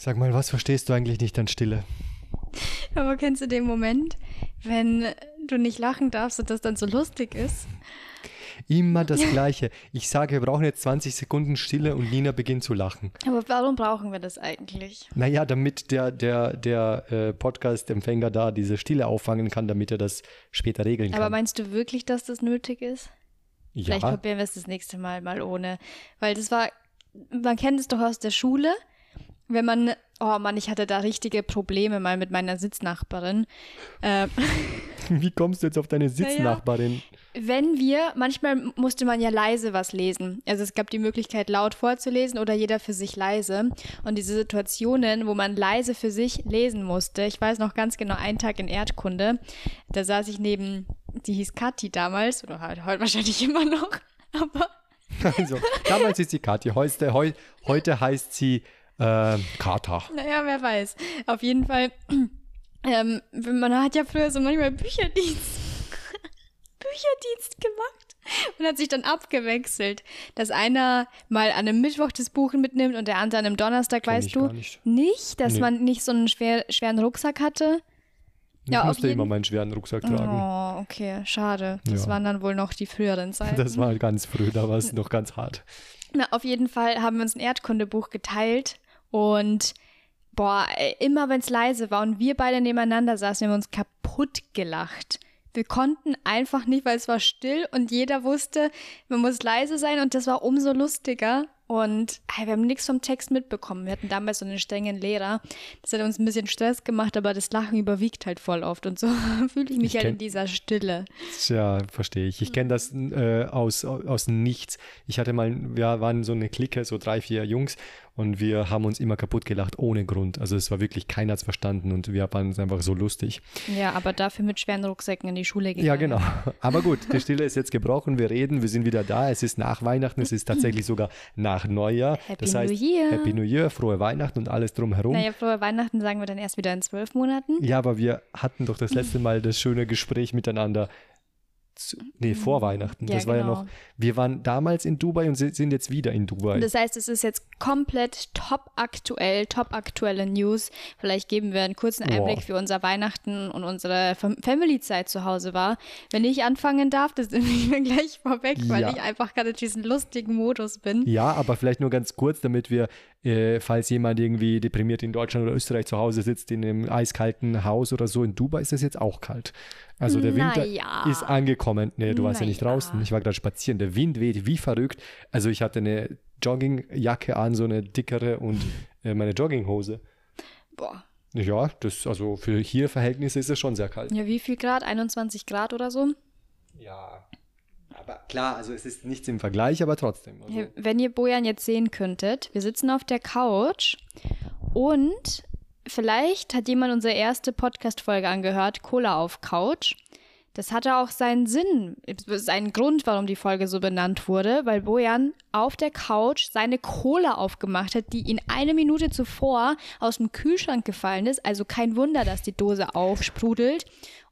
Sag mal, was verstehst du eigentlich nicht an Stille? Aber kennst du den Moment, wenn du nicht lachen darfst und das dann so lustig ist? Immer das Gleiche. Ich sage, wir brauchen jetzt 20 Sekunden Stille und Nina beginnt zu lachen. Aber warum brauchen wir das eigentlich? Naja, damit der, der, der äh, Podcast-Empfänger da diese Stille auffangen kann, damit er das später regeln kann. Aber meinst du wirklich, dass das nötig ist? ja, Vielleicht probieren wir es das nächste Mal mal ohne. Weil das war, man kennt es doch aus der Schule, wenn man, oh Mann, ich hatte da richtige Probleme mal mit meiner Sitznachbarin. Äh, wie kommst du jetzt auf deine Sitznachbarin? wenn wir, manchmal musste man ja leise was lesen. Also es gab die Möglichkeit, laut vorzulesen oder jeder für sich leise. Und diese Situationen, wo man leise für sich lesen musste, ich weiß noch ganz genau, einen Tag in Erdkunde, da saß ich neben, die hieß Kathi damals, oder halt heute wahrscheinlich immer noch, aber Also, damals ist sie Kathi, heute, heu, heute heißt sie äh, Kata. Naja, wer weiß. Auf jeden Fall, ähm, man hat ja früher so manchmal Bücherdienst, Bücherdienst gemacht und hat sich dann abgewechselt, dass einer mal an einem Mittwoch das Buch mitnimmt und der andere an einem Donnerstag, Kenn weißt du? nicht. Nicht, dass Nee. man nicht so einen schwer, schweren Rucksack hatte? Ich Ja, musste jeden- immer meinen schweren Rucksack tragen. Oh, okay, schade. Das Ja. waren dann wohl noch die früheren Zeiten. Das war ganz früh, da war es noch ganz hart. Na, auf jeden Fall haben wir uns ein Erdkundebuch geteilt und boah, ey, immer wenn es leise war und wir beide nebeneinander saßen, wir haben uns kaputt gelacht. Wir konnten einfach nicht, weil es war still und jeder wusste, man muss leise sein und das war umso lustiger. Und ey, wir haben nichts vom Text mitbekommen. Wir hatten damals so einen strengen Lehrer. Das hat uns ein bisschen Stress gemacht, aber das Lachen überwiegt halt voll oft. Und so fühle ich mich Ich halt in dieser Stille. Tja, verstehe ich. Ich kenne das äh, aus, aus nichts. Ich hatte mal, wir waren so eine Clique, so drei, vier Jungs und wir haben uns immer kaputt gelacht, ohne Grund. Also es war wirklich, keiner hat's verstanden und wir es einfach so lustig. Ja, aber dafür mit schweren Rucksäcken in die Schule gegangen. Ja, genau. Aber gut, die Stille ist jetzt gebrochen, wir reden, wir sind wieder da. Es ist nach Weihnachten, es ist tatsächlich sogar nach Neujahr. Happy das heißt, New Year. Happy New Year, frohe Weihnachten und alles drumherum. Naja, frohe Weihnachten sagen wir dann erst wieder in zwölf Monaten. Ja, aber wir hatten doch das letzte Mal das schöne Gespräch miteinander. Zu, nee, vor Weihnachten. Ja, das war ja genau. noch. Wir waren damals in Dubai und si- sind jetzt wieder in Dubai. Das heißt, es ist jetzt komplett top aktuell, top aktuelle News. Vielleicht geben wir einen kurzen Einblick, Wow. wie unser Weihnachten und unsere Fam- Family-Zeit zu Hause war. Wenn ich anfangen darf, das nehme ich mir gleich vorweg, weil Ja. ich einfach gerade in diesem lustigen Modus bin. ja, aber vielleicht nur ganz kurz, damit wir, äh, falls jemand irgendwie deprimiert in Deutschland oder Österreich zu Hause sitzt, in einem eiskalten Haus oder so, in Dubai ist es jetzt auch kalt. Also der Winter Naja. ist angekommen. Nee, du warst ja nicht draußen. Ich war gerade spazieren. Der Wind weht wie verrückt. Also ich hatte eine Joggingjacke an, so eine dickere und äh, meine Jogginghose. Boah. Ja, das, also für hier Verhältnisse ist es schon sehr kalt. Ja, wie viel Grad? 21 Grad oder so? Ja. Aber klar, also es ist nichts im Vergleich, aber trotzdem. Also, Wenn ihr Bojan jetzt sehen könntet, wir sitzen auf der Couch und vielleicht hat jemand unsere erste Podcast-Folge angehört, Cola auf Couch. Das hatte auch seinen Sinn, seinen Grund, warum die Folge so benannt wurde, weil Bojan auf der Couch seine Cola aufgemacht hat, die ihn eine Minute zuvor aus dem Kühlschrank gefallen ist. Also kein Wunder, dass die Dose aufsprudelt.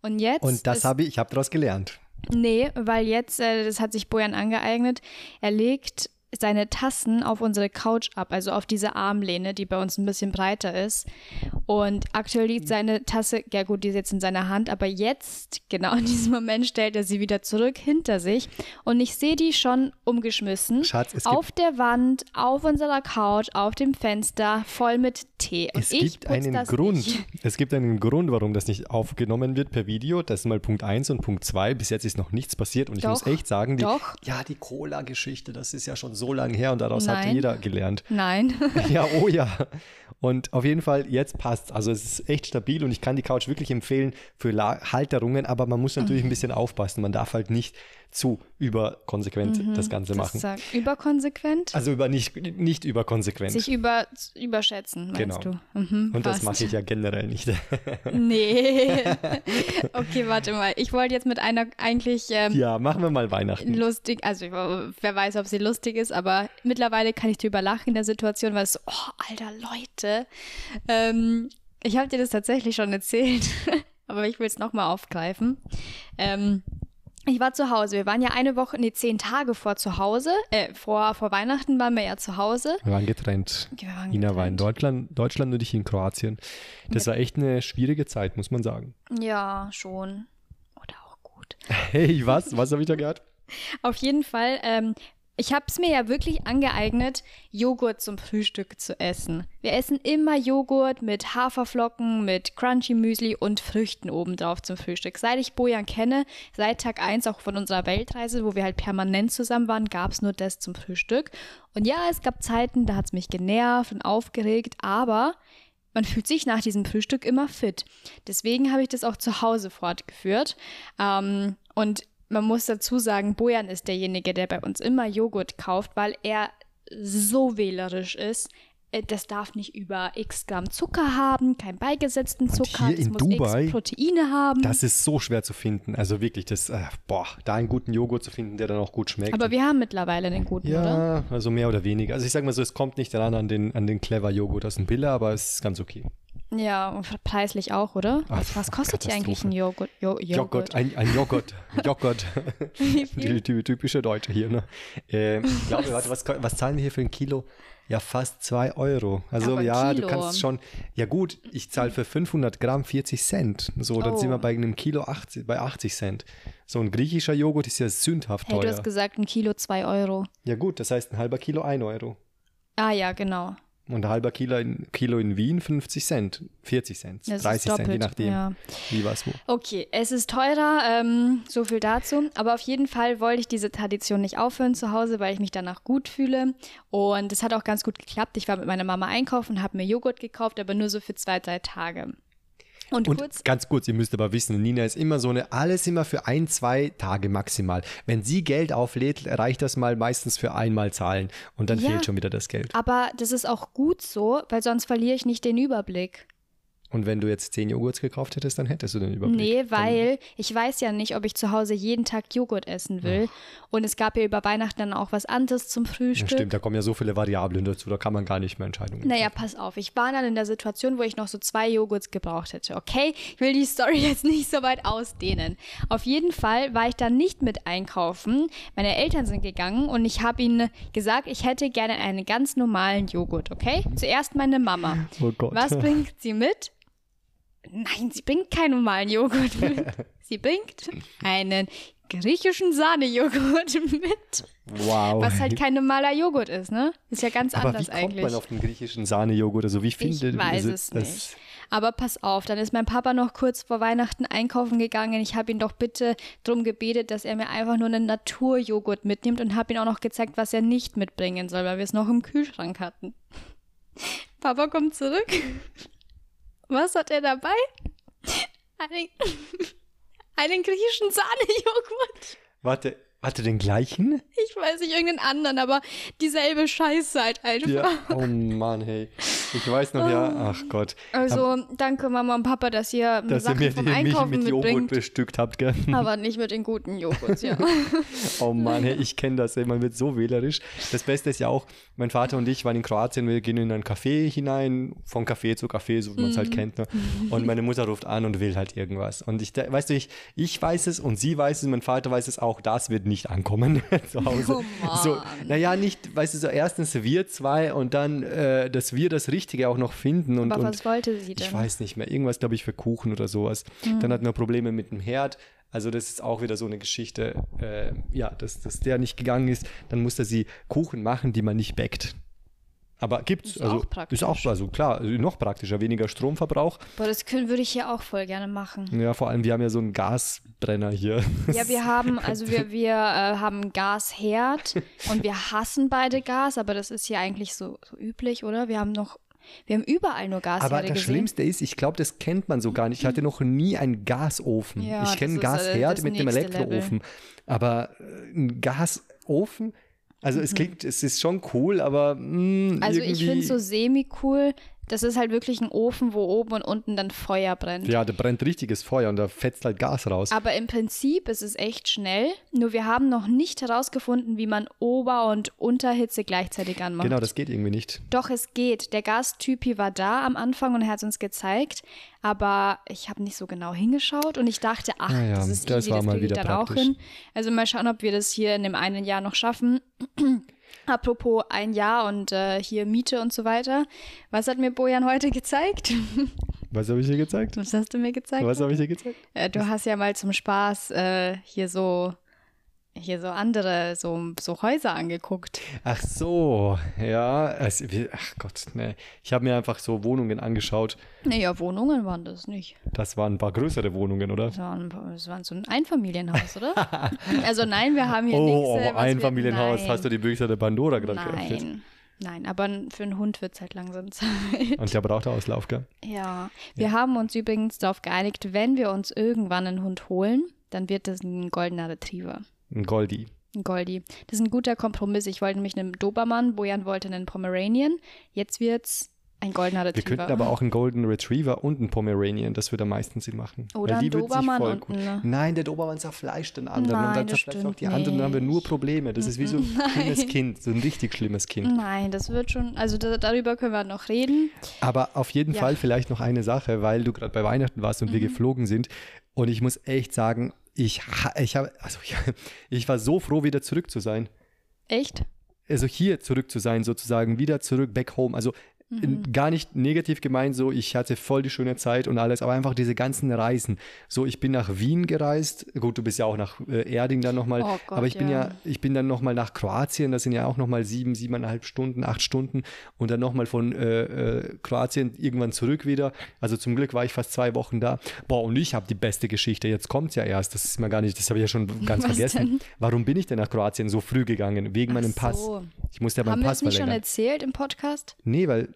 Und jetzt. und das habe ich, ich habe daraus gelernt. Nee, weil jetzt, äh, das hat sich Bojan angeeignet, er legt seine Tassen auf unsere Couch ab, also auf diese Armlehne, die bei uns ein bisschen breiter ist. Und aktuell liegt seine Tasse, ja gut, die ist jetzt in seiner Hand, aber jetzt, genau in diesem Moment, stellt er sie wieder zurück hinter sich. Und ich sehe die schon umgeschmissen. Schatz, es auf der Wand, auf unserer Couch, auf dem Fenster, voll mit Tee. Und Es ich gibt einen das Grund. Nicht. Es gibt einen Grund, warum das nicht aufgenommen wird per Video. Das ist mal Punkt 1 und Punkt 2. Bis jetzt ist noch nichts passiert und ich Doch, muss echt sagen, die, doch. ja, die Cola-Geschichte, das ist ja schon so lange her und daraus hat Nein. jeder gelernt. Nein. Ja, oh ja. Und auf jeden Fall, jetzt passt. Also es ist echt stabil und ich kann die Couch wirklich empfehlen für La Halterungen, aber man muss natürlich ein bisschen aufpassen. Man darf halt nicht zu überkonsequent das Ganze Mhm. Das machen. sagt überkonsequent. Also über nicht, nicht überkonsequent. Sich über, überschätzen, meinst Genau. du? Mhm, und das passt. mache ich ja generell nicht. Nee. okay, warte mal. Ich wollte jetzt mit einer eigentlich ähm, ja, machen wir mal Weihnachten. lustig, also wer weiß, ob sie lustig ist, aber mittlerweile kann ich drüber lachen in der Situation, weil es so, oh, alter Leute. Ähm, ich habe dir das tatsächlich schon erzählt, aber ich will es nochmal aufgreifen. Ähm, Ich war zu Hause. Wir waren ja eine Woche, nee, zehn Tage vor zu Hause. Äh, vor, vor Weihnachten waren wir ja zu Hause. Wir waren getrennt. Wir waren Ina war in getrennt. Deutschland, Deutschland und ich in Kroatien. Das war echt eine schwierige Zeit, muss man sagen. Ja, schon. Oder auch gut. Hey, was? Was habe ich da gehört? Auf jeden Fall, ähm, ich habe es mir ja wirklich angeeignet, Joghurt zum Frühstück zu essen. Wir essen immer Joghurt mit Haferflocken, mit Crunchy Müsli und Früchten obendrauf zum Frühstück. Seit ich Bojan kenne, seit Tag 1 auch von unserer Weltreise, wo wir halt permanent zusammen waren, gab es nur das zum Frühstück. Und ja, es gab Zeiten, da hat es mich genervt und aufgeregt, aber man fühlt sich nach diesem Frühstück immer fit. Deswegen habe ich das auch zu Hause fortgeführt. Ähm, und man muss dazu sagen, Bojan ist derjenige, der bei uns immer Joghurt kauft, weil er so wählerisch ist. Äh, Das darf nicht über x Gramm Zucker haben, keinen beigesetzten Zucker, in muss Dubai, x Proteine haben. Das ist so schwer zu finden. Also wirklich, das, äh, boah, da einen guten Joghurt zu finden, der dann auch gut schmeckt. Aber wir haben mittlerweile den guten, oder? ja, also mehr oder weniger. Also ich sag mal so, es kommt nicht daran an den, an den Clever Joghurt aus dem Billa, aber es ist ganz okay. Ja, und preislich auch, oder? Ach, was, was kostet hier eigentlich ein Joghurt? Jo Joghurt. Joghurt, ein, ein Joghurt. Joghurt. Die, die typische Deutsche hier, ne? Ähm, ich glaube, warte, was, was zahlen wir hier für ein Kilo? Ja, fast zwei Euro. Also Aber ja, du Kilo. kannst schon, ja gut, ich zahle für 500 Gramm 40 Cent. So, dann Oh. sind wir bei einem Kilo 80, bei 80 Cent. So ein griechischer Joghurt ist ja sündhaft Hey, du teuer. hast gesagt, ein Kilo zwei Euro. Ja gut, das heißt ein halber Kilo 1 Euro. Ah ja, genau. Und ein halber Kilo in, Kilo in Wien 50 Cent, 40 Cent, Das ist 30 Cent, je doppelt, nachdem, ja. wie was wo. Okay, es ist teurer, ähm, so viel dazu. Aber auf jeden Fall wollte ich diese Tradition nicht aufhören zu Hause, weil ich mich danach gut fühle. Und es hat auch ganz gut geklappt. Ich war mit meiner Mama einkaufen, habe mir Joghurt gekauft, aber nur so für zwei, drei Tage. Und, Und kurz, ganz kurz, ihr müsst aber wissen, Nina ist immer so eine, alles immer für ein, zwei Tage maximal. Wenn sie Geld auflädt, reicht das mal meistens für einmal zahlen und dann Ja. fehlt schon wieder das Geld. aber das ist auch gut so, weil sonst verliere ich nicht den Überblick. Und wenn du jetzt zehn Joghurts gekauft hättest, dann hättest du den Überblick. Nee, weil ich weiß ja nicht, ob ich zu Hause jeden Tag Joghurt essen will. Und es gab ja über Weihnachten dann auch was anderes zum Ja, Frühstück. stimmt, da kommen ja so viele Variablen dazu, da kann man gar nicht mehr Entscheidungen Naja, treffen. pass auf. Ich war dann in der Situation, wo ich noch so zwei Joghurts gebraucht hätte. Okay, ich will die Story jetzt nicht so weit ausdehnen. Auf jeden Fall war ich dann nicht mit einkaufen. Meine Eltern sind gegangen und ich habe ihnen gesagt, ich hätte gerne einen ganz normalen Joghurt. Okay? Zuerst meine Mama. Oh Gott. Was bringt sie mit? Nein, sie bringt keinen normalen Joghurt mit. Sie bringt einen griechischen Sahnejoghurt mit. Wow. Was halt kein normaler Joghurt ist, ne? Ist ja ganz aber anders wie kommt eigentlich. man auf den griechischen Sahnejoghurt? Also wie Ich findet weiß es nicht. Aber pass auf, dann ist mein Papa noch kurz vor Weihnachten einkaufen gegangen. Ich habe ihn doch bitte darum gebetet, dass er mir einfach nur einen Naturjoghurt mitnimmt und habe ihm auch noch gezeigt, was er nicht mitbringen soll, weil wir es noch im Kühlschrank hatten. Papa kommt zurück. Was hat er dabei? Einen, einen griechischen Sahnejoghurt. Warte, hatte den gleichen? Ich weiß nicht, irgendeinen anderen, aber dieselbe Scheiße halt einfach. Ja. Oh Mann, hey. Ich weiß noch, ja, ach Gott. Also, danke Mama und Papa, dass ihr Dass Sachen ihr mir vom die, mich Einkaufen mit Joghurt mitbringt. bestückt habt, gell? Aber nicht mit den guten Joghurts, ja. Oh Mann, hey, ich kenne das, ey, man wird so wählerisch. Das Beste ist ja auch, mein Vater und ich waren in Kroatien, wir gehen in ein Café hinein, von Café zu Café, so wie man es Mhm. halt kennt. Ne? Und meine Mutter ruft an und will halt irgendwas. Und ich, da- weißt du, ich, ich weiß es und sie weiß es, mein Vater weiß es auch, das wird nicht ankommen zu Hause. Oh so, naja, nicht, weißt du, so erstens wir zwei und dann, äh, dass wir das Richtige auch noch finden. Und, Aber und was wollte sie denn? ich weiß nicht mehr. Irgendwas, glaube ich, für Kuchen oder sowas. Dann hatten wir Probleme mit dem Herd. Also das ist auch wieder so eine Geschichte, äh, ja, dass, dass der nicht gegangen ist. Dann musste sie Kuchen machen, die man nicht backt. Aber gibt's. Ist also, auch praktisch. Ist auch, also klar, also noch praktischer, weniger Stromverbrauch. Boah, das können, würde ich hier auch voll gerne machen. Ja, vor allem, wir haben ja so einen Gasbrenner hier. Ja, wir haben, also wir, wir äh, haben Gasherd und wir hassen beide Gas, aber das ist hier eigentlich so, so üblich, oder? Wir haben noch, wir haben überall nur Gasherde Aber das gesehen. Schlimmste ist, ich glaube, das kennt man so gar nicht. Ich hatte noch nie einen Gasofen. Ja, ich kenne äh, Gasherd mit dem Elektroofen. Aber äh, ein Gasofen, also es klingt, es ist schon cool, aber mh, Also ich finde es so semi-cool. Das ist halt wirklich ein Ofen, wo oben und unten dann Feuer brennt. Ja, da brennt richtiges Feuer und da fetzt halt Gas raus. Aber im Prinzip ist es echt schnell. Nur wir haben noch nicht herausgefunden, wie man Ober- und Unterhitze gleichzeitig anmacht. Genau, das geht irgendwie nicht. Doch, es geht. Der Gastypi war da am Anfang und er hat es uns gezeigt. Aber ich habe nicht so genau hingeschaut und ich dachte, ach, Ah ja, das ist das easy, war das mal kriege ich wieder dann auch praktisch. hin. Also mal schauen, ob wir das hier in dem einen Jahr noch schaffen. Apropos ein Jahr und äh, hier Miete und so weiter. Was hat mir Bojan heute gezeigt? Was habe ich dir gezeigt? Was hast du mir gezeigt? Was habe ich dir gezeigt? Äh, du hast ja mal zum Spaß äh, hier so hier so andere so, so Häuser angeguckt. Ach so, ja. Wie- ach Gott, ne. Ich habe mir einfach so Wohnungen angeschaut. Naja, Wohnungen waren das nicht. Das waren ein paar größere Wohnungen, oder? Das war, ein, das war so ein Einfamilienhaus, oder? also nein, wir haben hier Oh, nichts. oh ein Familienhaus. Hast du die Bücher der Pandora gerade geöffnet? Nein. Nein, aber für einen Hund wird es halt langsam Zeit. Und der braucht Auslauf, gell? Ja, wir haben uns übrigens darauf geeinigt, wenn wir uns irgendwann einen Hund holen, dann wird das ein goldener Retriever. Ein Goldie. Ein Goldie. Das ist ein guter Kompromiss. Ich wollte nämlich einen Dobermann, Bojan wollte einen Pomeranian. Jetzt wird's ein goldener Wir Retriever. könnten aber auch einen Golden Retriever und einen Pomeranian, das würde am meisten Sinn machen. Oder ein Dobermann und gut- ein- Nein, der Dobermann zerfleischt den anderen Nein, und dann das zerfleischt auch die anderen und dann haben wir nur. Probleme. Das ist wie so ein schlimmes Kind, so ein richtig schlimmes Kind. Nein, das wird schon, also da, darüber können wir noch reden. Aber auf jeden Ja. Fall vielleicht noch eine Sache, weil du gerade bei Weihnachten warst und wir Mhm. geflogen sind. Und ich muss echt sagen, ich, ich, habe, also ich, ich war so froh, wieder zurück zu sein. Echt? Also hier zurück zu sein, sozusagen, wieder zurück, back home. Also Mhm. gar nicht negativ gemeint, so ich hatte voll die schöne Zeit und alles, aber einfach diese ganzen Reisen. So, ich bin nach Wien gereist. Gut, du bist ja auch nach äh, Erding dann nochmal. Oh Gott, aber ich bin ja. ja, ich bin dann nochmal nach Kroatien, das sind ja auch nochmal sieben, siebeneinhalb Stunden, acht Stunden und dann nochmal von äh, äh, Kroatien irgendwann zurück wieder. Also zum Glück war ich fast zwei Wochen da. Boah, und ich habe die beste Geschichte. Jetzt kommt's ja erst. Das ist mir gar nicht, das habe ich ja schon ganz Was vergessen. denn? Warum bin ich denn nach Kroatien so früh gegangen? Wegen Ach meinem Pass. so. Ich musste ja meinen Haben wir Pass es nicht schon verlängern. erzählt im Podcast? Nee, weil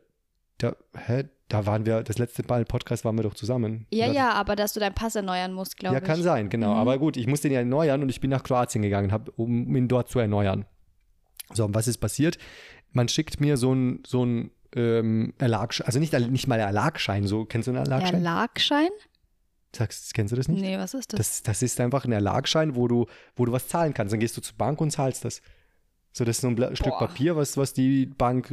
da, hä, da waren wir, das letzte Mal im Podcast waren wir doch zusammen. Ja, Oder- ja, aber dass du deinen Pass erneuern musst, glaube Ja, ich. kann sein, genau. Mhm. Aber gut, ich musste ihn ja erneuern und ich bin nach Kroatien gegangen, hab, um ihn dort zu erneuern. So, und was ist passiert? Man schickt mir so ein, so ein ähm, Erlagschein, also nicht, nicht mal Erlagschein, so, kennst du einen Erlagschein? Erlagschein? Sagst, kennst du das nicht? Nee, was ist das? Das, das ist einfach ein Erlagschein, wo du, wo du was zahlen kannst. Dann gehst du zur Bank und zahlst das. So, das ist so ein Bla Stück Boah. Papier, was, was die Bank.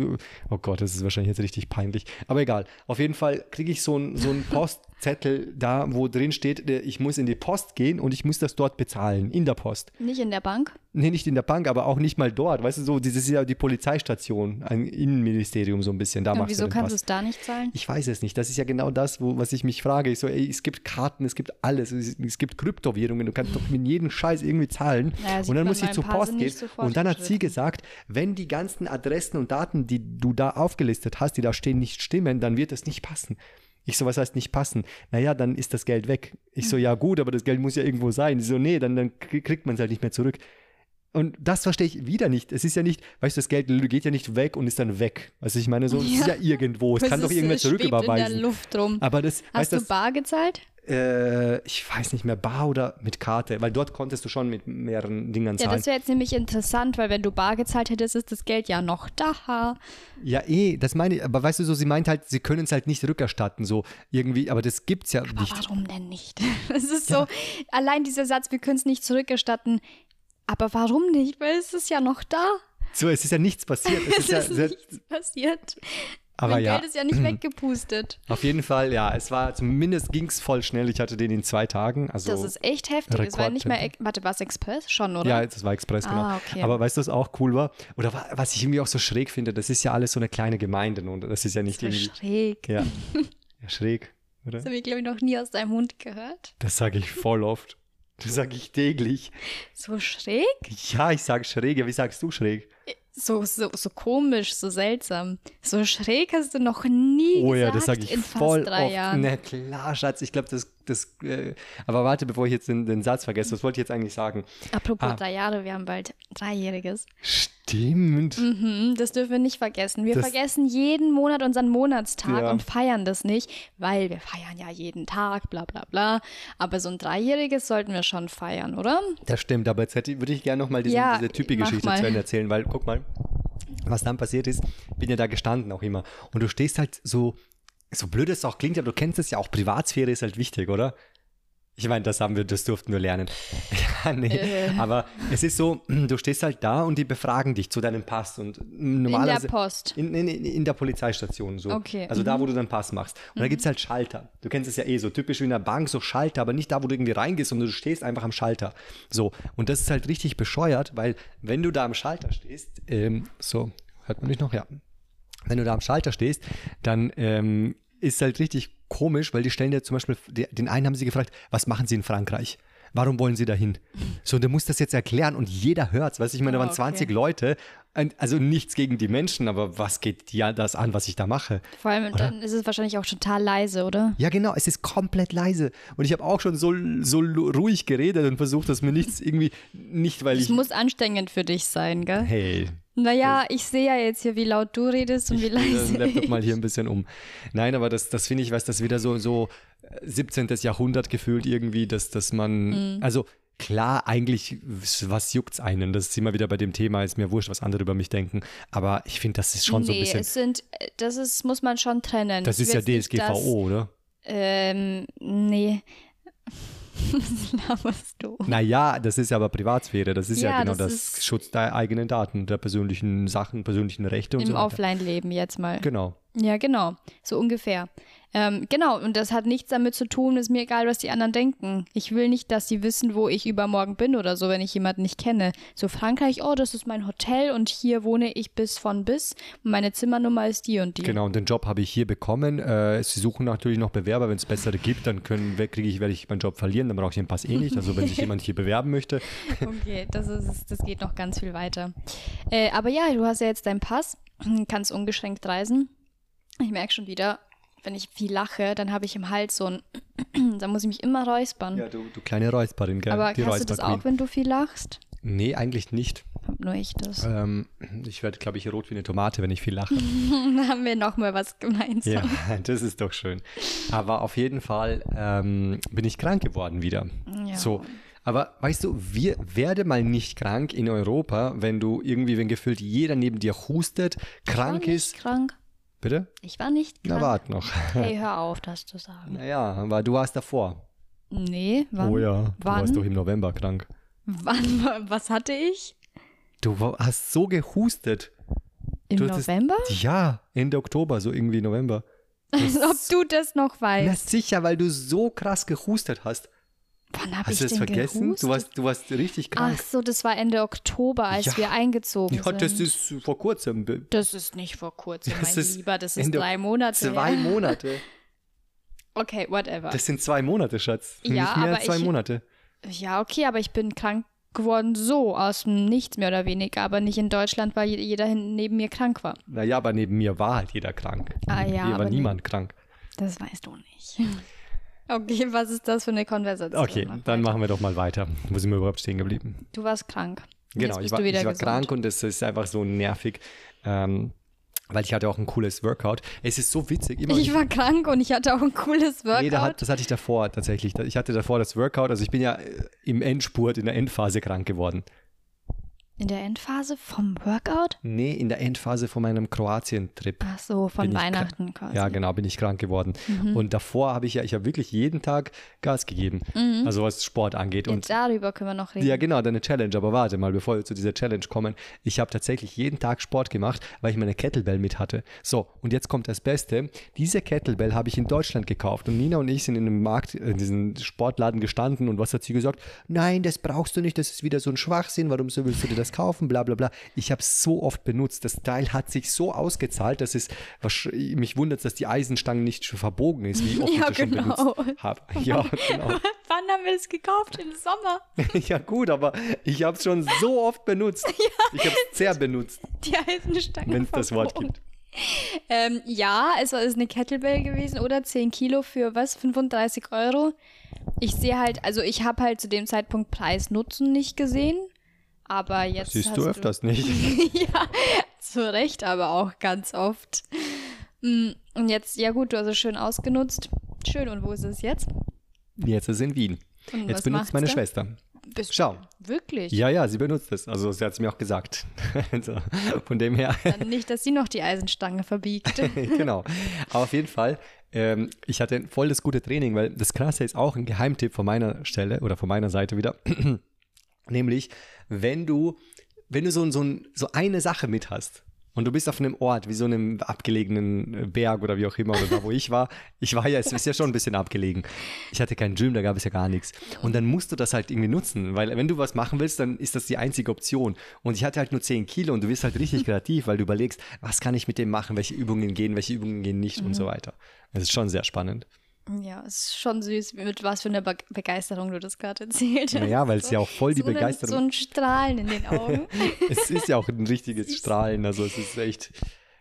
Oh Gott, das ist wahrscheinlich jetzt richtig peinlich. Aber egal. Auf jeden Fall kriege ich so ein- so einen Postzettel da, wo drin steht, ich muss in die Post gehen und ich muss das dort bezahlen. In der Post. Nicht in der Bank? Nee, nicht in der Bank, aber auch nicht mal dort. Weißt du, so, das ist ja die Polizeistation, ein Innenministerium so ein bisschen. Da Und machst wieso du kannst du es da nicht zahlen? Ich weiß es nicht. Das ist ja genau das, wo, was ich mich frage. Ich so, ey, es gibt Karten, es gibt alles. Es, es gibt Kryptowährungen. Du kannst doch mit jedem Scheiß irgendwie zahlen. Naja, und dann muss ich zur Post gehen. Und dann hat sie. Gesagt, wenn die ganzen Adressen und Daten, die du da aufgelistet hast, die da stehen, nicht stimmen, dann wird es nicht passen. Ich so, was heißt nicht passen? Naja, dann ist das Geld weg. Ich so, ja gut, aber das Geld muss ja irgendwo sein. Sie so, nee, dann, dann krie- kriegt man es halt nicht mehr zurück. Und das verstehe ich wieder nicht. Es ist ja nicht, weißt du, das Geld geht ja nicht weg und ist dann weg. Also ich meine, so es ist ja irgendwo. Es kann doch irgendwer in der zurücküberweisen. Luft rum. Aber das, Hast weißt du du, bar gezahlt? Äh, ich weiß nicht mehr, bar oder mit Karte, weil dort konntest du schon mit mehreren Dingern Ja, zahlen. das wäre jetzt nämlich interessant, weil wenn du bar gezahlt hättest, ist das Geld ja noch da. Ja, eh, das meine ich, aber weißt du so, sie meint halt, sie können es halt nicht rückerstatten, so irgendwie, aber das gibt's ja Aber nicht. warum denn nicht? Das ist so, allein dieser Satz, wir können es nicht zurückerstatten. Aber warum nicht? Weil es ist ja noch da. So, es ist ja nichts passiert. Es Es ist ja, ist sehr, nichts passiert. Aber mein ja, Geld ist ja nicht weggepustet. auf jeden Fall, ja, es war, zumindest ging es voll schnell. Ich hatte den in zwei Tagen, also. Das ist echt heftig. Es war nicht mehr, warte, war es Express? Schon, oder? Ja, das war Express, genau. Ah, okay. Aber weißt du, was auch cool war? Oder wa- was ich irgendwie auch so schräg finde, das ist ja alles so eine kleine Gemeinde und das ist ja nicht so irgendwie. schräg. Ja. ja, schräg, oder? Das habe ich, glaube ich, noch nie aus deinem Mund gehört. Das sage ich voll oft. Das sage ich täglich. So schräg? Ja, ich sage schräg. Ja, wie sagst du schräg? So, so, so komisch, so seltsam. So schräg hast du noch nie Oh ja, gesagt das sage ich in voll fast drei oft. Jahren. Na klar, Schatz. Ich glaube, das, das. Äh, aber warte, bevor ich jetzt den, den Satz vergesse, was wollte ich jetzt eigentlich sagen? Apropos Ah. drei Jahre, wir haben bald Dreijähriges. Stimmt. Mhm, das dürfen wir nicht vergessen. Wir Das- vergessen jeden Monat unseren Monatstag Ja. und feiern das nicht, weil wir feiern ja jeden Tag, bla bla bla. Aber so ein Dreijähriges sollten wir schon feiern, oder? Das stimmt, aber jetzt hätte, würde ich gerne nochmal diese, Ja, diese Typi-Geschichte zu Ende erzählen, weil, guck mal, was dann passiert ist, bin ja da gestanden auch immer. Und du stehst halt so, so blöd es auch klingt, aber du kennst es ja auch, Privatsphäre ist halt wichtig, oder? Ich meine, das haben wir, das durften wir lernen. ja, nee. Äh. Aber es ist so, du stehst halt da und die befragen dich zu deinem Pass und normalerweise. In der Post. In, in, in der Polizeistation so. Okay. Also mhm. da, wo du deinen Pass machst. Und mhm. da gibt es halt Schalter. Du kennst es ja eh so, typisch wie in der Bank, so Schalter, aber nicht da, wo du irgendwie reingehst, sondern du stehst einfach am Schalter. So. Und das ist halt richtig bescheuert, weil wenn du da am Schalter stehst, ähm, so, hört man mich noch? Ja. Wenn du da am Schalter stehst, dann ähm, ist halt richtig komisch, weil die stellen ja zum Beispiel, den einen haben sie gefragt, was machen sie in Frankreich? Warum wollen sie dahin? So, und du musst das jetzt erklären und jeder hört es. Weißt du, ich meine, da waren oh, okay. 20 Leute. Also nichts gegen die Menschen, aber was geht dir das an, was ich da mache? Vor allem, oder? dann ist es wahrscheinlich auch total leise, oder? Ja, genau, es ist komplett leise. Und ich habe auch schon so, so ruhig geredet und versucht, dass mir nichts irgendwie, nicht weil das ich. Es muss anstrengend für dich sein, gell? Hey, naja, ich sehe ja jetzt hier, wie laut du redest und ich wie leise. Ich Laptop mal hier ein bisschen um. Nein, aber das, das finde ich, weiß das wieder so, so 17. Jahrhundert gefühlt irgendwie, dass, dass man, mhm. also klar, eigentlich, was juckt's einen? Das ist immer wieder bei dem Thema, ist mir wurscht, was andere über mich denken. Aber ich finde, das ist schon nee, so ein bisschen. Es sind, das ist, muss man schon trennen. Das ist ja DSGVO, das, oder? Ähm, nee. Was laberst du? Naja, das ist ja aber Privatsphäre. Das ist ja, ja genau das, das Schutz der eigenen Daten, der persönlichen Sachen, persönlichen Rechte und Im so. Im Offline-Leben jetzt mal. Genau. Ja, genau. So ungefähr. Ähm, genau, und das hat nichts damit zu tun, ist mir egal, was die anderen denken. Ich will nicht, dass sie wissen, wo ich übermorgen bin oder so, wenn ich jemanden nicht kenne. So Frankreich, oh, das ist mein Hotel und hier wohne ich bis von bis. Meine Zimmernummer ist die und die. Genau, und den Job habe ich hier bekommen. Äh, sie suchen natürlich noch Bewerber, wenn es bessere gibt, dann können, kriege ich, werde ich meinen Job verlieren, dann brauche ich den Pass eh nicht. Also wenn sich jemand hier bewerben möchte. okay, das, ist, das geht noch ganz viel weiter. Äh, aber ja, du hast ja jetzt deinen Pass, kannst ungeschränkt reisen. Ich merke schon wieder, wenn ich viel lache, dann habe ich im Hals so ein, da muss ich mich immer räuspern. Ja, du, du kleine Räusperin, gell? Aber Die hast du das auch, wenn du viel lachst? Nee, eigentlich nicht. Nur ich das. Ähm, ich werde, glaube ich, rot wie eine Tomate, wenn ich viel lache. Dann haben wir nochmal was gemeinsam. Ja, das ist doch schön. Aber auf jeden Fall ähm, bin ich krank geworden wieder. Ja. So. Aber weißt du, wir werde mal nicht krank in Europa, wenn du irgendwie, wenn gefühlt jeder neben dir hustet, krank ist. krank. Bitte? Ich war nicht krank. Na, warte noch. Hey, hör auf, das zu sagen. Naja, aber du warst davor. Nee, wann? Oh ja, wann? du warst doch im November krank. Wann, was hatte ich? Du hast so gehustet. Im November? Das, ja, Ende Oktober, so irgendwie November. Als ob du das noch weißt. Na sicher, weil du so krass gehustet hast. Wann habe ich du das vergessen? Du warst, du warst richtig krank. Ach so, das war Ende Oktober, als ja. wir eingezogen ja, sind. Ja, das ist vor kurzem. Das ist nicht vor kurzem, das mein Lieber. Das ist Ende drei Monate. Zwei ja. Monate. Okay, whatever. Das sind zwei Monate, Schatz. Ja, nicht mehr aber als zwei ich, Monate. Ja, okay, aber ich bin krank geworden so aus dem Nichts mehr oder weniger, aber nicht in Deutschland, weil jeder neben mir krank war. Naja, aber neben mir war halt jeder krank. Ah ja. Hier war niemand krank. Das weißt du nicht. Okay, was ist das für eine Konversation? Okay, dann machen wir doch mal weiter. Wo sind wir überhaupt stehen geblieben? Du warst krank. Genau, ich war, ich war krank und es ist einfach so nervig. Ähm, weil ich hatte auch ein cooles Workout. Es ist so witzig. Immer ich war krank und ich hatte auch ein cooles Workout. Nee, hat, das hatte ich davor tatsächlich. Ich hatte davor das Workout. Also ich bin ja äh, im Endspurt, in der Endphase krank geworden. In der Endphase vom Workout? Nee, in der Endphase von meinem Kroatien-Trip. Ach so, von Weihnachten quasi. Ja, genau, bin ich krank geworden. Mhm. Und davor habe ich ja, ich habe wirklich jeden Tag Gas gegeben, mhm. also was Sport angeht. Jetzt und darüber können wir noch reden. Ja, genau, deine Challenge. Aber warte mal, bevor wir zu dieser Challenge kommen. Ich habe tatsächlich jeden Tag Sport gemacht, weil ich meine Kettlebell mit hatte. So, und jetzt kommt das Beste. Diese Kettlebell habe ich in Deutschland gekauft. Und Nina und ich sind in einem Markt, in diesem Sportladen gestanden. Und was hat sie gesagt? Nein, das brauchst du nicht, das ist wieder so ein Schwachsinn. Warum willst du dir das das kaufen, bla bla bla. Ich habe es so oft benutzt. Das Teil hat sich so ausgezahlt, dass es mich wundert, dass die Eisenstange nicht schon verbogen ist, wie oft ja, ich das genau. schon benutzt habe. Ja, genau. Wann haben wir es gekauft? Im Sommer. ja, gut, aber ich habe es schon so oft benutzt. ja, ich habe es sehr benutzt. Die Eisenstange. Wenn es das Wort gibt. Ähm, ja, es ist eine Kettlebell gewesen oder 10 Kilo für was? 35 Euro. Ich sehe halt, also ich habe halt zu dem Zeitpunkt Preis-Nutzen nicht gesehen. Aber jetzt. Das siehst du öfters du, nicht. ja, zu Recht, aber auch ganz oft. Mm, und jetzt, ja gut, du hast es schön ausgenutzt. Schön, und wo ist es jetzt? Jetzt ist es in Wien. Und jetzt benutzt meine du? Schwester. Bist Schau. Wirklich? Ja, ja, sie benutzt es. Also sie hat es mir auch gesagt. also, von dem her. Dann nicht, dass sie noch die Eisenstange verbiegt. genau. Aber auf jeden Fall, ähm, ich hatte ein voll das gute Training, weil das Krasse ist auch ein Geheimtipp von meiner Stelle oder von meiner Seite wieder. Nämlich, wenn du, wenn du so, so, so eine Sache mit hast, und du bist auf einem Ort, wie so einem abgelegenen äh, Berg oder wie auch immer, oder da, wo ich war. Ich war ja, es ist ja schon ein bisschen abgelegen. Ich hatte kein Gym, da gab es ja gar nichts. Und dann musst du das halt irgendwie nutzen, weil wenn du was machen willst, dann ist das die einzige Option. Und ich hatte halt nur 10 Kilo und du wirst halt richtig kreativ, weil du überlegst, was kann ich mit dem machen, welche Übungen gehen, welche Übungen gehen nicht mhm. und so weiter. Das ist schon sehr spannend. Ja, es ist schon süß, mit was für einer Be Begeisterung du das gerade erzählt hast. Ja, weil es ja auch voll die so Begeisterung. Eine, so ein Strahlen in den Augen. es ist ja auch ein richtiges Strahlen, also es ist echt.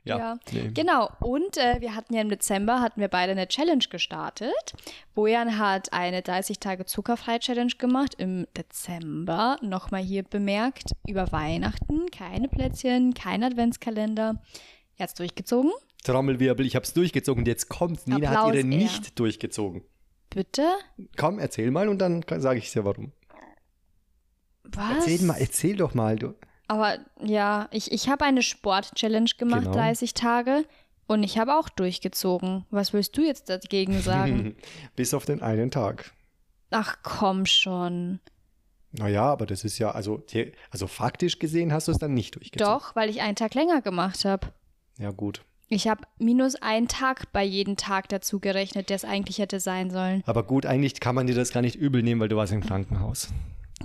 Ja, ja. Nee. genau. Und äh, wir hatten ja im Dezember, hatten wir beide eine Challenge gestartet. Bojan hat eine 30 Tage zuckerfrei Challenge gemacht im Dezember. Nochmal hier bemerkt, über Weihnachten, keine Plätzchen, kein Adventskalender. Er hat es durchgezogen. Trommelwirbel, ich habe es durchgezogen und jetzt kommt, Nina Applaus hat ihre nicht er. durchgezogen. Bitte? Komm, erzähl mal und dann sage ich dir warum. Was? Erzähl mal, erzähl doch mal. Du. Aber ja, ich, ich habe eine Sport-Challenge gemacht, genau. 30 Tage. Und ich habe auch durchgezogen. Was willst du jetzt dagegen sagen? Bis auf den einen Tag. Ach komm schon. Naja, aber das ist ja, also, also faktisch gesehen hast du es dann nicht durchgezogen. Doch, weil ich einen Tag länger gemacht habe. Ja, gut. Ich habe minus einen Tag bei jedem Tag dazu gerechnet, der es eigentlich hätte sein sollen. Aber gut, eigentlich kann man dir das gar nicht übel nehmen, weil du warst im Krankenhaus.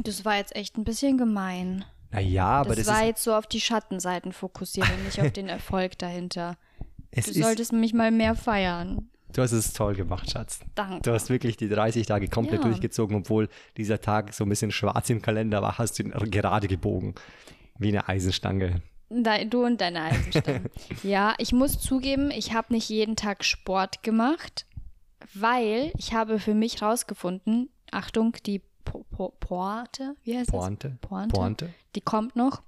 Das war jetzt echt ein bisschen gemein. Naja, aber das, das war jetzt so auf die Schattenseiten fokussiert und nicht auf den Erfolg dahinter. Es du solltest mich mal mehr feiern. Du hast es toll gemacht, Schatz. Danke. Du hast wirklich die 30 Tage komplett Ja. durchgezogen, obwohl dieser Tag so ein bisschen schwarz im Kalender war, hast du ihn gerade gebogen. Wie eine Eisenstange. Du und deine Eisenstangen. ja, ich muss zugeben, ich habe nicht jeden Tag Sport gemacht, weil ich habe für mich rausgefunden, Achtung, die po po Pointe, wie heißt Pointe. das? Pointe. Pointe. Die kommt noch.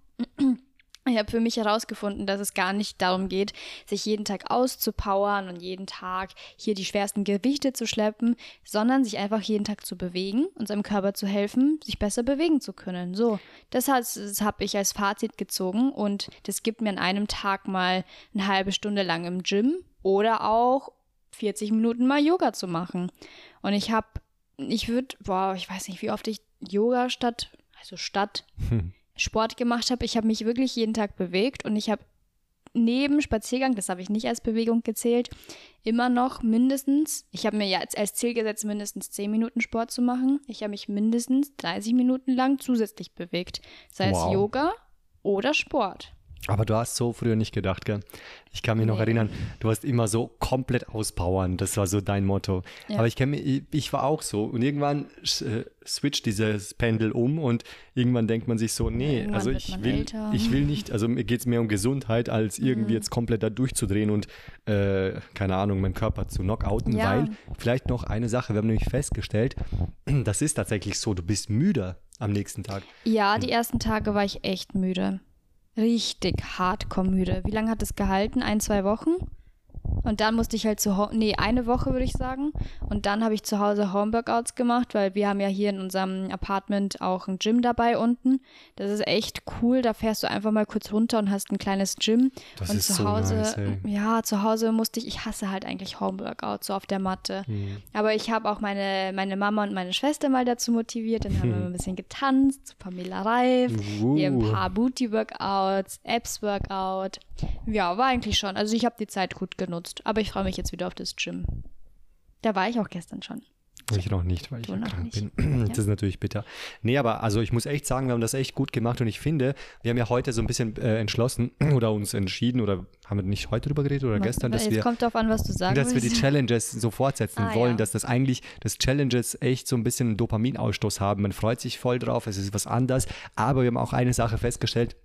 Ich habe für mich herausgefunden, dass es gar nicht darum geht, sich jeden Tag auszupowern und jeden Tag hier die schwersten Gewichte zu schleppen, sondern sich einfach jeden Tag zu bewegen und seinem Körper zu helfen, sich besser bewegen zu können. So, das, hat- das habe ich als Fazit gezogen und das gibt mir an einem Tag mal eine halbe Stunde lang im Gym oder auch 40 Minuten mal Yoga zu machen. Und ich habe, ich würde, boah, ich weiß nicht, wie oft ich Yoga statt, also statt Sport gemacht habe. Ich habe mich wirklich jeden Tag bewegt und ich habe neben Spaziergang, das habe ich nicht als Bewegung gezählt, immer noch mindestens, ich habe mir ja als, als Ziel gesetzt, mindestens 10 Minuten Sport zu machen. Ich habe mich mindestens 30 Minuten lang zusätzlich bewegt. Sei Wow. es Yoga oder Sport. Aber du hast so früher nicht gedacht, gell? Ich kann mich noch Nee. erinnern, du hast immer so komplett auspowern. Das war so dein Motto. Ja. Aber ich kenne mich, ich, war auch so. Und irgendwann äh, switcht dieses Pendel um und irgendwann denkt man sich so, nee, Irgendwann also ich will, älter. ich will nicht, also mir geht es mehr um Gesundheit, als irgendwie Mhm. jetzt komplett da durchzudrehen und, äh, keine Ahnung, meinen Körper zu knockouten, Ja. weil vielleicht noch eine Sache, wir haben nämlich festgestellt, das ist tatsächlich so, du bist müder am nächsten Tag. Ja, die ersten Tage war ich echt müde. Richtig hardcore müde. Wie lange hat es gehalten? Ein, zwei Wochen? Und dann musste ich halt zu Hause, nee, eine Woche würde ich sagen. Und dann habe ich zu Hause Homeworkouts gemacht, weil wir haben ja hier in unserem Apartment auch ein Gym dabei unten. Das ist echt cool. Da fährst du einfach mal kurz runter und hast ein kleines Gym. Das und ist zu so Hause, nice, ja, zu Hause musste ich, ich hasse halt eigentlich Homeworkouts so auf der Matte. Hm. Aber ich habe auch meine, meine Mama und meine Schwester mal dazu motiviert. Dann haben wir ein bisschen getanzt, zu Pamela Reif, hier ein Uh. paar Booty-Workouts, Apps-Workout. Ja, war eigentlich schon. Also ich habe die Zeit gut genutzt. Aber ich freue mich jetzt wieder auf das Gym. Da war ich auch gestern schon. Ich noch nicht, weil ich ja noch krank nicht. bin. Das ist natürlich bitter. Nee, aber also ich muss echt sagen, wir haben das echt gut gemacht und ich finde, wir haben ja heute so ein bisschen äh, entschlossen oder uns entschieden oder haben wir nicht heute drüber geredet oder gestern, dass wir, kommt drauf an, was du sagen dass wir die. Challenges so fortsetzen Ah, wollen, ja. dass das eigentlich, dass Challenges echt so ein bisschen einen Dopaminausstoß haben. Man freut sich voll drauf, es ist was anderes, aber wir haben auch eine Sache festgestellt,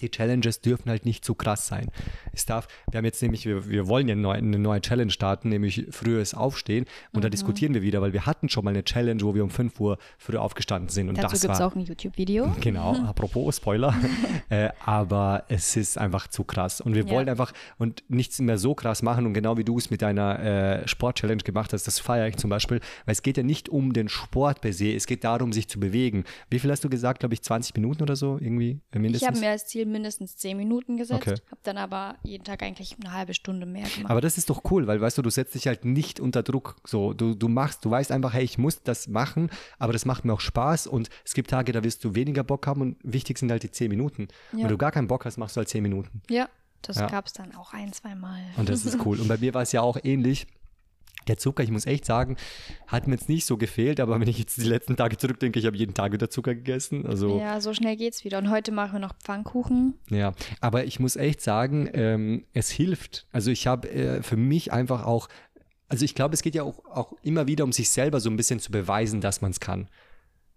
die Challenges dürfen halt nicht zu krass sein. Es darf, wir haben jetzt nämlich, wir, wir wollen ja eine neue, eine neue Challenge starten, nämlich frühes Aufstehen. Und mhm. da diskutieren wir wieder, weil wir hatten schon mal eine Challenge, wo wir um 5 Uhr früher aufgestanden sind. Und Dazu gibt es auch ein YouTube-Video. Genau, apropos Spoiler. äh, aber es ist einfach zu krass. Und wir ja. wollen einfach und nichts mehr so krass machen. Und genau wie du es mit deiner äh, Sport-Challenge gemacht hast, das feiere ich zum Beispiel, weil es geht ja nicht um den Sport per se, es geht darum, sich zu bewegen. Wie viel hast du gesagt, glaube ich, 20 Minuten oder so irgendwie mindestens? Ich habe mir als Ziel mindestens zehn Minuten gesetzt, okay. habe dann aber jeden Tag eigentlich eine halbe Stunde mehr gemacht. Aber das ist doch cool, weil weißt du, du setzt dich halt nicht unter Druck. So, du, du machst, du weißt einfach, hey, ich muss das machen, aber das macht mir auch Spaß und es gibt Tage, da wirst du weniger Bock haben und wichtig sind halt die zehn Minuten. Ja. Wenn du gar keinen Bock hast, machst du halt zehn Minuten. Ja, das ja. gab es dann auch ein, zwei Mal. Und das ist cool. Und bei mir war es ja auch ähnlich der Zucker, ich muss echt sagen, hat mir jetzt nicht so gefehlt, aber wenn ich jetzt die letzten Tage zurückdenke, ich habe jeden Tag wieder Zucker gegessen. Also, ja, so schnell geht's wieder. Und heute machen wir noch Pfannkuchen. Ja, aber ich muss echt sagen, ähm, es hilft. Also ich habe äh, für mich einfach auch, also ich glaube, es geht ja auch, auch immer wieder um sich selber so ein bisschen zu beweisen, dass man es kann.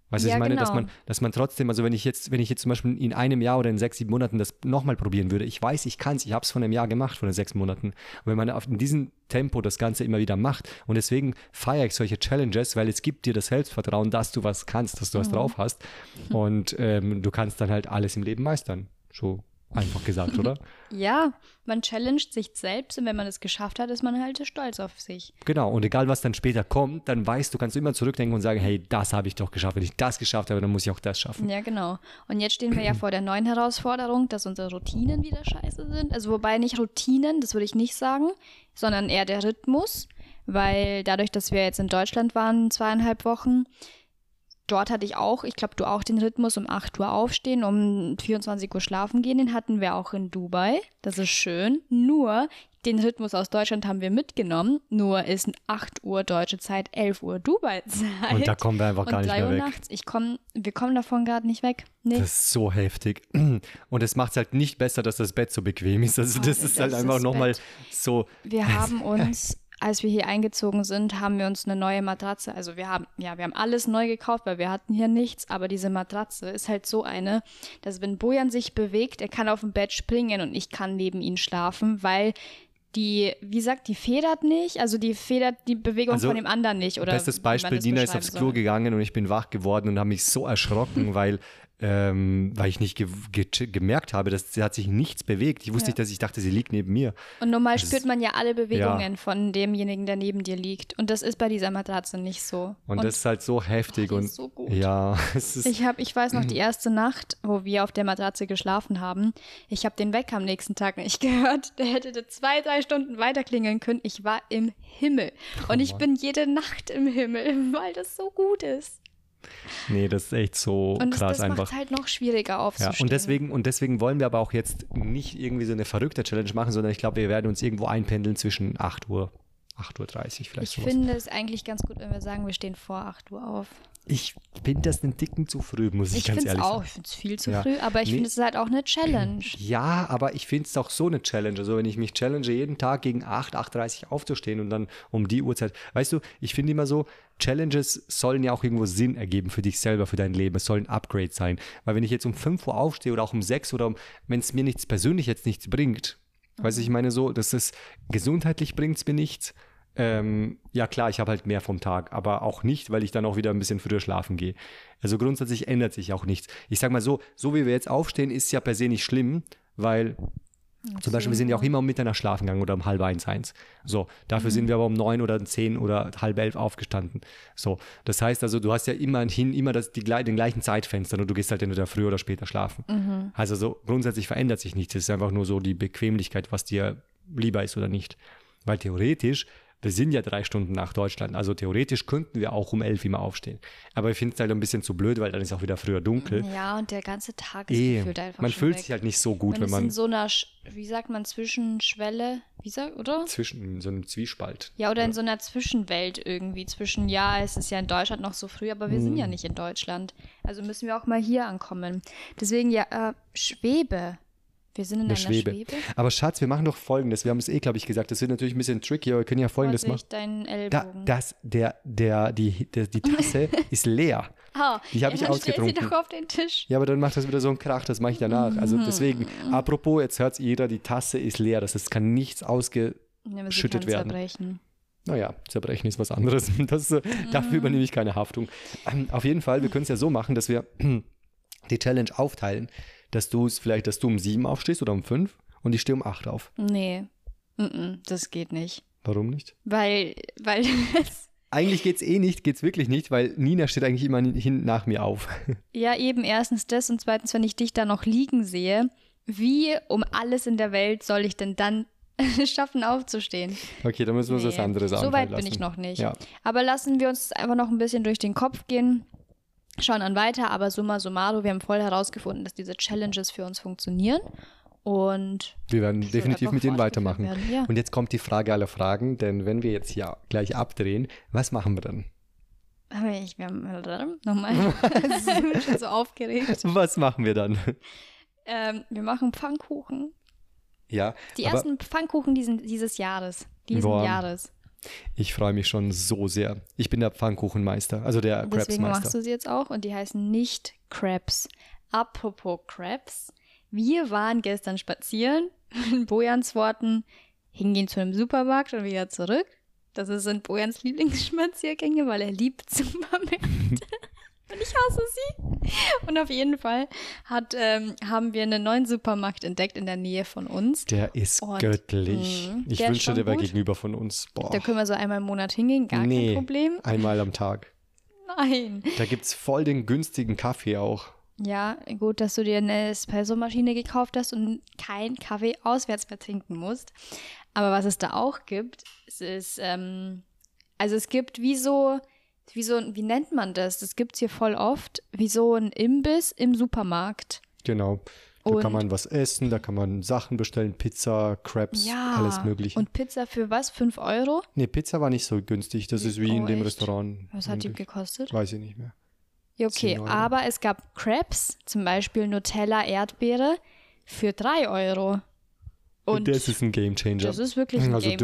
Weißt du, ja, ich meine, genau. dass man, dass man trotzdem, also wenn ich jetzt, wenn ich jetzt zum Beispiel in einem Jahr oder in sechs, sieben Monaten das nochmal probieren würde, ich weiß, ich kann es, ich habe es von einem Jahr gemacht, von den sechs Monaten. Und wenn man auf, in diesem Tempo das Ganze immer wieder macht und deswegen feiere ich solche Challenges, weil es gibt dir das Selbstvertrauen, dass du was kannst, dass du was mhm. drauf hast und ähm, du kannst dann halt alles im Leben meistern. So einfach gesagt, oder? ja, man challenged sich selbst und wenn man es geschafft hat, ist man halt stolz auf sich. Genau, und egal was dann später kommt, dann weißt du, kannst du immer zurückdenken und sagen, hey, das habe ich doch geschafft. Wenn ich das geschafft habe, dann muss ich auch das schaffen. Ja, genau. Und jetzt stehen wir ja vor der neuen Herausforderung, dass unsere Routinen wieder scheiße sind. Also wobei nicht Routinen, das würde ich nicht sagen, sondern eher der Rhythmus, weil dadurch, dass wir jetzt in Deutschland waren, zweieinhalb Wochen, dort hatte ich auch, ich glaube, du auch den Rhythmus um 8 Uhr aufstehen, um 24 Uhr schlafen gehen. Den hatten wir auch in Dubai. Das ist schön. Nur den Rhythmus aus Deutschland haben wir mitgenommen. Nur ist 8 Uhr deutsche Zeit, 11 Uhr Dubai-Zeit. Und da kommen wir einfach gar nicht mehr weg. Nachts. Ich komm, wir kommen davon gerade nicht weg. Nee. Das ist so heftig. Und es macht es halt nicht besser, dass das Bett so bequem ist. Also, oh, das ist halt einfach nochmal so. Wir haben uns als wir hier eingezogen sind, haben wir uns eine neue Matratze, also wir haben, ja, wir haben alles neu gekauft, weil wir hatten hier nichts, aber diese Matratze ist halt so eine, dass wenn Bojan sich bewegt, er kann auf dem Bett springen und ich kann neben ihm schlafen, weil die, wie sagt, die federt nicht, also die federt die Bewegung also, von dem anderen nicht. Oder bestes Beispiel, Dina ist aufs Klo gegangen und ich bin wach geworden und habe mich so erschrocken, weil ähm, weil ich nicht ge ge gemerkt habe, dass sie hat sich nichts bewegt. Ich wusste ja. nicht, dass ich dachte, sie liegt neben mir. Und normal das spürt man ja alle Bewegungen ja. von demjenigen, der neben dir liegt. Und das ist bei dieser Matratze nicht so. Und, und das ist halt so heftig oh, und so gut. ja, es ist ich habe, ich weiß noch die erste Nacht, wo wir auf der Matratze geschlafen haben. Ich habe den Wecker am nächsten Tag nicht gehört. Der hätte zwei, drei Stunden weiter klingeln können. Ich war im Himmel oh, und ich Mann. bin jede Nacht im Himmel, weil das so gut ist. Nee, das ist echt so und krass das einfach. macht halt noch schwieriger aufzustehen. Ja, und deswegen, und deswegen wollen wir aber auch jetzt nicht irgendwie so eine verrückte Challenge machen, sondern ich glaube, wir werden uns irgendwo einpendeln zwischen 8 Uhr, 8.30 Uhr vielleicht. Ich sowas. finde es eigentlich ganz gut, wenn wir sagen, wir stehen vor 8 Uhr auf. Ich finde das einen Dicken zu früh, muss ich, ich ganz ehrlich auch, sagen. Ich finde es viel zu ja. früh, aber ich nee. finde es halt auch eine Challenge. Ja, aber ich finde es auch so eine Challenge. Also wenn ich mich challenge, jeden Tag gegen 8, 8.30 Uhr aufzustehen und dann um die Uhrzeit. Weißt du, ich finde immer so, Challenges sollen ja auch irgendwo Sinn ergeben für dich selber, für dein Leben. Es soll ein Upgrade sein. Weil wenn ich jetzt um 5 Uhr aufstehe oder auch um 6 oder um, wenn es mir nichts persönlich jetzt nichts bringt, mhm. weißt du, ich meine so, das ist gesundheitlich bringt es mir nichts ähm, ja klar, ich habe halt mehr vom Tag, aber auch nicht, weil ich dann auch wieder ein bisschen früher schlafen gehe. Also grundsätzlich ändert sich auch nichts. Ich sage mal so, so wie wir jetzt aufstehen, ist ja per se nicht schlimm, weil Okay. Zum Beispiel, wir sind ja auch immer um Mitternacht schlafen gegangen oder um halb eins, eins. So, dafür mhm. sind wir aber um neun oder zehn oder halb elf aufgestanden. So, das heißt also, du hast ja immerhin immer das, die, den gleichen Zeitfenster und du gehst halt entweder früher oder später schlafen. Mhm. Also so grundsätzlich verändert sich nichts. Es ist einfach nur so die Bequemlichkeit, was dir lieber ist oder nicht. Weil theoretisch wir sind ja drei Stunden nach Deutschland. Also theoretisch könnten wir auch um elf immer aufstehen. Aber ich finde es halt ein bisschen zu blöd, weil dann ist auch wieder früher dunkel. Ja, und der ganze Tag ist e, gefühlt einfach Man fühlt weg. sich halt nicht so gut, man wenn man. in so einer, wie sagt man, Zwischenschwelle, wie sagt, oder? Zwischen so einem Zwiespalt. Ja, oder ja. in so einer Zwischenwelt irgendwie. Zwischen, ja, es ist ja in Deutschland noch so früh, aber wir hm. sind ja nicht in Deutschland. Also müssen wir auch mal hier ankommen. Deswegen ja, äh, Schwebe. Wir sind in eine einer Schwebe. Schwebe. Aber Schatz, wir machen doch folgendes. Wir haben es eh, glaube ich, gesagt. Das wird natürlich ein bisschen tricky, aber wir können ja folgendes machen. deinen Ellbogen. Da, das, der, der, die, der, die Tasse ist leer. Oh, Die habe ja, ich ausgetrunken. sie doch auf den Tisch. Ja, aber dann macht das wieder so einen Krach, das mache ich danach. Also Mhm. deswegen, apropos, jetzt hört jeder, die Tasse ist leer. Das heißt, es kann nichts ausge... Ja, werden. zerbrechen. Naja, zerbrechen ist was anderes. Das, äh, dafür übernehme ich keine Haftung. Ähm, auf jeden Fall, wir können es ja so machen, dass wir die Challenge aufteilen, dass du es vielleicht, dass du um sieben aufstehst oder um fünf und ich stehe um acht auf. Nee, Mm-mm, das geht nicht. Warum nicht? Weil, weil Eigentlich geht's eh nicht, geht's wirklich nicht, weil Nina steht eigentlich immer hin nach mir auf. ja eben erstens das und zweitens, wenn ich dich da noch liegen sehe, wie um alles in der Welt soll ich denn dann schaffen aufzustehen? Okay, dann müssen wir uns was Nee, anderes So einfallen weit bin ich noch nicht. Ja. Aber lassen wir uns einfach noch ein bisschen durch den Kopf gehen. Schauen dann weiter, aber summa summarum, wir haben voll herausgefunden, dass diese Challenges für uns funktionieren. Und Wir werden definitiv mit denen weitermachen. werden, ja. Und jetzt kommt die Frage aller Fragen, denn wenn wir jetzt hier gleich abdrehen, was machen wir dann? Ich, wir haben, nochmal, ich bin schon so aufgeregt. Was machen wir dann? Ähm, wir machen Pfannkuchen. Ja, Die ersten Pfannkuchen diesen, dieses Jahres. Diesen Boah. Jahres. Ich freue mich schon so sehr. Ich bin der Pfannkuchenmeister, also der Deswegen machst du sie jetzt auch und die heißen nicht Crepes. Apropos Crepes. Wir waren gestern spazieren, in Bojans Worten, hingehen zu einem Supermarkt und wieder zurück. Das sind Bojans Lieblingsspaziergänge, weil er liebt Supermärkte. und ich hasse sie. Und auf jeden Fall hat, ähm, haben wir einen neuen Supermarkt entdeckt in der Nähe von uns. Der ist Und, göttlich. mh, ich wünschte, der wäre gegenüber von uns. Boah. Da können wir so einmal im Monat hingehen, gar nee, kein Problem. einmal am Tag. Nein. Da gibt es voll den günstigen Kaffee auch. Ja, gut, dass du dir eine Espresso-Maschine gekauft hast und keinen Kaffee auswärts mehr trinken musst. Aber was es da auch gibt, es ist, ähm, also es gibt wie so, wie so, wie nennt man das? Das gibt es hier voll oft, wie so ein Imbiss im Supermarkt. Genau. Da Und- kann man was essen, da kann man Sachen bestellen, Pizza, Crepes, Ja. alles mögliche. Und Pizza für was? 5 Euro? nee, Pizza war nicht so günstig. Das ist wie in Oh, dem echt? Restaurant. Was hat die gekostet? Weiß ich nicht mehr. Ja, okay, 10 Euro. aber es gab Crepes, zum Beispiel Nutella Erdbeere, für 3 Euro. Und das ist ein Game Changer. das ist wirklich ein also Game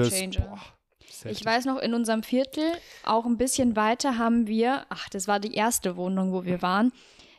Ich weiß noch, in unserem Viertel, auch ein bisschen weiter, haben wir, ach, das war die erste Wohnung, wo wir waren.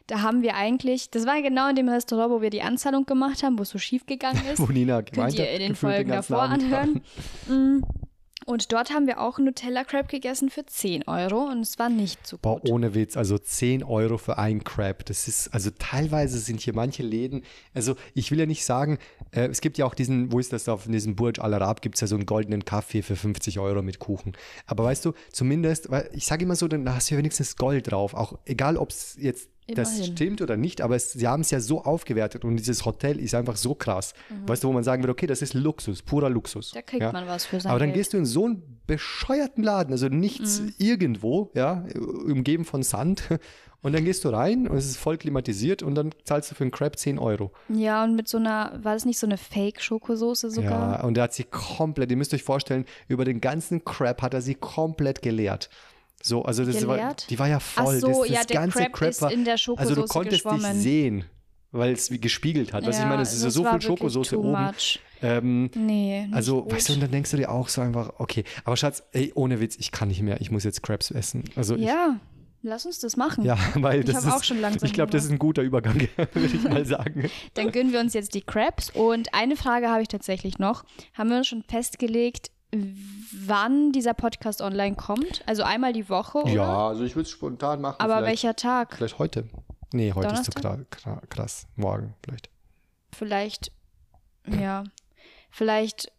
Da haben wir eigentlich, das war genau in dem Restaurant, wo wir die Anzahlung gemacht haben, wo es so schief gegangen ist. Wo Nina Könnt gemeint ihr hat, in den Folgen davor anhören. Und dort haben wir auch Nutella Crepe gegessen für 10 Euro und es war nicht so Boah, gut. ohne Witz, also 10 Euro für ein Crab. Das ist, also teilweise sind hier manche Läden, also ich will ja nicht sagen, äh, es gibt ja auch diesen, wo ist das, auf diesem Burj Al Arab gibt es ja so einen goldenen Kaffee für 50 Euro mit Kuchen. Aber weißt du, zumindest, weil ich sage immer so, dann hast du ja wenigstens Gold drauf. Auch egal, ob es jetzt das stimmt oder nicht, aber es, sie haben es ja so aufgewertet und dieses Hotel ist einfach so krass. Weißt du, wo man sagen würde, okay, das ist Luxus, purer Luxus. Mhm. Da kriegt ja? man was für sein Aber dann Geld. gehst du in so einen bescheuerten Laden, also nichts Mhm. irgendwo, ja, umgeben von Sand. Und dann gehst du rein und es ist voll klimatisiert und dann zahlst du für einen Crab 10 Euro. Ja, und mit so einer, war das nicht so eine Fake-Schokosoße sogar? Ja, und er hat sie komplett, ihr müsst euch vorstellen, über den ganzen Crab hat er sie komplett geleert. So, also das war, die war ja voll. so, das, das ja, ganze Crab Crab war, in der Also du Schokosoße konntest dich geschwommen. sehen, weil es wie gespiegelt hat. Was ich meine, es ist ja das so viel Schokosoße oben. Ähm, Nee, Also, gut. weißt du, und dann denkst du dir auch so einfach, okay, aber Schatz, ey, ohne Witz, ich kann nicht mehr, ich muss jetzt Crabs essen. Also, Ja, lass uns das machen. ich, ja, weil Ich das ist, auch schon langsam ich glaube, das ist ein guter Übergang, würde ich mal sagen. Dann gönnen wir uns jetzt die Crabs. Und eine Frage habe ich tatsächlich noch. Haben wir uns schon festgelegt, wann dieser Podcast online kommt? Also einmal die Woche, oder? Ja, also ich würde es spontan machen. Aber vielleicht, welcher Tag? Vielleicht heute. Nee, heute ist zu Donnerstag? kra krass. Morgen vielleicht. Vielleicht, ja, vielleicht,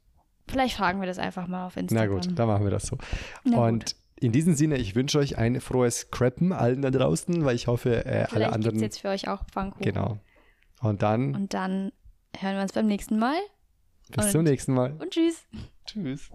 vielleicht fragen wir das einfach mal auf Na Instagram. gut, dann machen wir das so. Na und gut. in diesem Sinne, ich wünsche euch ein frohes Creppen allen da draußen, weil ich hoffe, äh, alle Vielleicht anderen. es jetzt für euch auch Pfannkuchen. Genau. Und dann Und dann hören wir uns beim nächsten Mal. Bis und- zum nächsten Mal. Und tschüss. Tschüss.